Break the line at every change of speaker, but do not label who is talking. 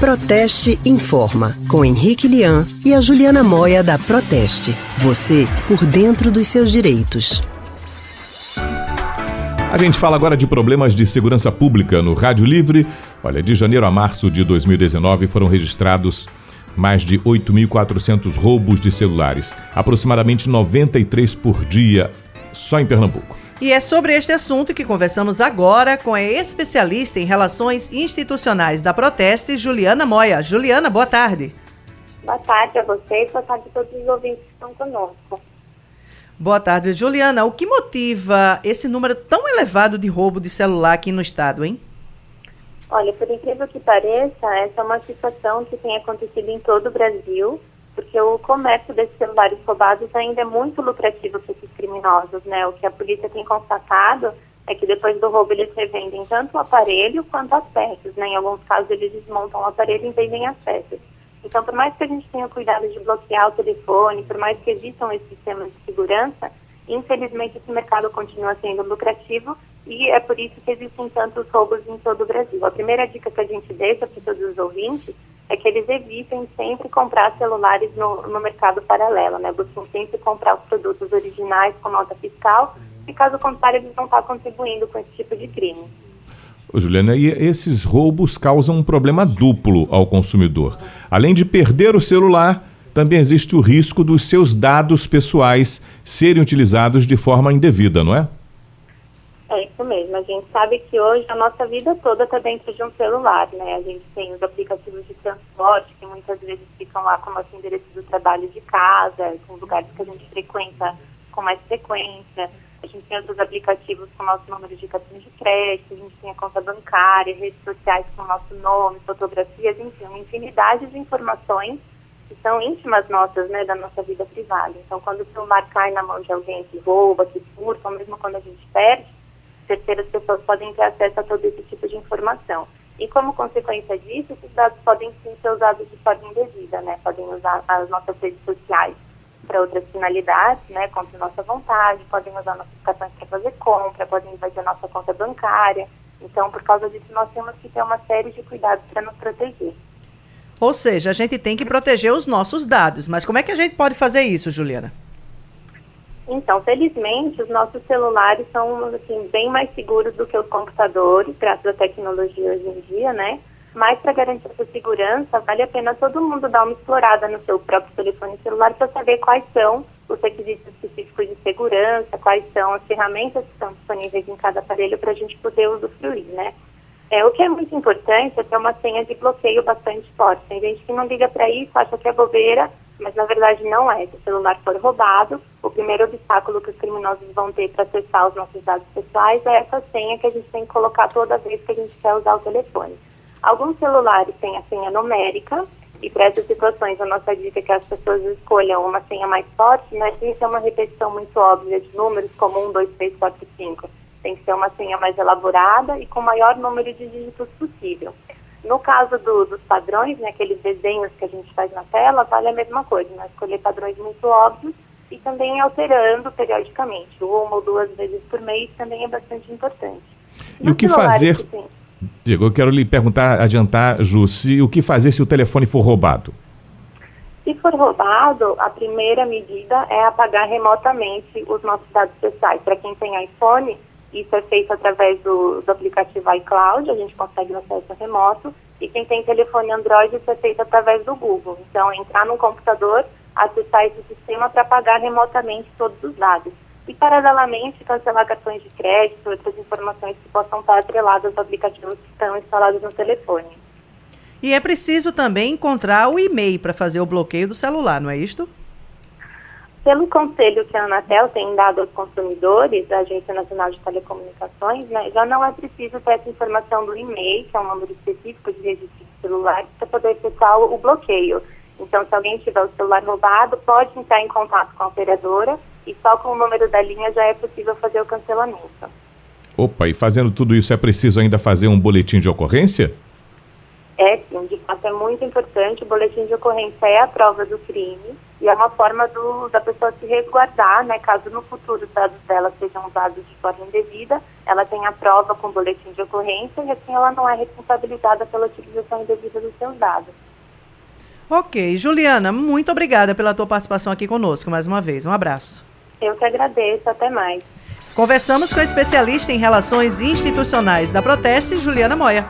Proteste Informa, com Henrique Lian e a Juliana Moia da Proteste. Você por dentro dos seus direitos.
A gente fala agora de problemas de segurança pública no Rádio Livre. Olha, de janeiro a março de 2019 foram registrados mais de 8.400 roubos de celulares, aproximadamente 93 por dia, só em Pernambuco.
E é sobre este assunto que conversamos agora com a especialista em relações institucionais da Proteste, Juliana Moia. Juliana, boa tarde.
Boa tarde a vocês, boa tarde a todos os ouvintes que estão conosco.
Boa tarde, Juliana. O que motiva esse número tão elevado de roubo de celular aqui no estado, hein?
Olha, por incrível que pareça, essa é uma situação que tem acontecido em todo o Brasil porque o comércio desses celulares roubados ainda é muito lucrativo para esses criminosos, né? O que a polícia tem constatado é que depois do roubo eles revendem tanto o aparelho quanto as peças, né? Em alguns casos eles desmontam o aparelho e vendem as peças. Então, por mais que a gente tenha cuidado de bloquear o telefone, por mais que existam esses sistemas de segurança, infelizmente esse mercado continua sendo lucrativo e é por isso que existem tantos roubos em todo o Brasil. A primeira dica que a gente deixa para todos os ouvintes é que eles evitem sempre comprar celulares no, no mercado paralelo, né? Busquem sempre comprar os produtos originais com nota fiscal e caso contrário eles vão estar contribuindo com esse tipo de crime.
Juliana, e esses roubos causam um problema duplo ao consumidor. Além de perder o celular, também existe o risco dos seus dados pessoais serem utilizados de forma indevida, não é?
É isso mesmo. A gente sabe que hoje a nossa vida toda está dentro de um celular, né? A gente tem os aplicativos de transporte que muitas vezes ficam lá com o nosso endereço do trabalho de casa, com lugares que a gente frequenta com mais frequência. A gente tem outros aplicativos com o nosso número de cartão de crédito, a gente tem a conta bancária, redes sociais com o nosso nome, fotografias, enfim, uma infinidade de informações que são íntimas nossas, né, da nossa vida privada. Então, quando o celular cai na mão de alguém que rouba, que furta, ou mesmo quando a gente perde, terceiras pessoas podem ter acesso a todo esse tipo de informação. E como consequência disso, esses dados podem ser usados de forma indevida, né? Podem usar as nossas redes sociais para outras finalidades, né? Contra nossa vontade, podem usar nossos cartões para fazer compra, podem invadir nossa conta bancária. Então, por causa disso, nós temos que ter uma série de cuidados para nos proteger.
Ou seja, a gente tem que proteger os nossos dados. Mas como é que a gente pode fazer isso, Juliana?
Então, felizmente, os nossos celulares são assim, bem mais seguros do que os computadores, graças à tecnologia hoje em dia, né? Mas para garantir essa segurança, vale a pena todo mundo dar uma explorada no seu próprio telefone celular para saber quais são os requisitos específicos de segurança, quais são as ferramentas que estão disponíveis em cada aparelho para a gente poder usufruir, né? É, o que é muito importante é ter uma senha de bloqueio bastante forte. Tem gente que não liga para isso, acha que é bobeira, mas na verdade não é. Se o celular for roubado, o primeiro obstáculo que os criminosos vão ter para acessar os nossos dados pessoais é essa senha que a gente tem que colocar toda vez que a gente quer usar o telefone. Alguns celulares têm a senha numérica, e para essas situações a nossa dica é que as pessoas escolham uma senha mais forte, mas tem que ser uma repetição muito óbvia de números como 1, 2, 3, 4, 5. Tem que ser uma senha mais elaborada e com o maior número de dígitos possível. No caso do, dos padrões, né, aqueles desenhos que a gente faz na tela, vale a mesma coisa, né? escolher padrões muito óbvios e também alterando periodicamente, uma ou duas vezes por mês também é bastante importante.
E o que fazer? Que Diego, eu quero lhe perguntar, adiantar, Ju, se, o que fazer se o telefone for roubado?
Se for roubado, a primeira medida é apagar remotamente os nossos dados pessoais. Para quem tem iPhone, isso é feito através do, do aplicativo iCloud, a gente consegue acesso remoto. E quem tem telefone Android, isso é feito através do Google. Então, entrar no computador, acessar esse sistema para pagar remotamente todos os dados. E, paralelamente, cancelar cartões de crédito, outras informações que possam estar atreladas aos aplicativos que estão instalados no telefone.
E é preciso também encontrar o e-mail para fazer o bloqueio do celular, não é isto?
Pelo conselho que a Anatel tem dado aos consumidores, a Agência Nacional de Telecomunicações, né, já não é preciso ter essa informação do e-mail, que é um número específico de registro de celular, para poder efetuar o, bloqueio. Então, se alguém tiver o celular roubado, pode entrar em contato com a operadora e só com o número da linha já é possível fazer o cancelamento.
Opa, e fazendo tudo isso é preciso ainda fazer um boletim de ocorrência?
É sim, de fato é muito importante. O boletim de ocorrência é a prova do crime E é uma forma do, da pessoa se resguardar, né, caso no futuro os dados dela sejam usados de forma indevida, ela tem a prova com boletim de ocorrência e assim ela não é responsabilizada pela utilização indevida dos seus dados.
Ok, Juliana, muito obrigada pela tua participação aqui conosco mais uma vez. Um abraço.
Eu que agradeço, até mais.
Conversamos com a especialista em relações institucionais da Proteste, Juliana Moia.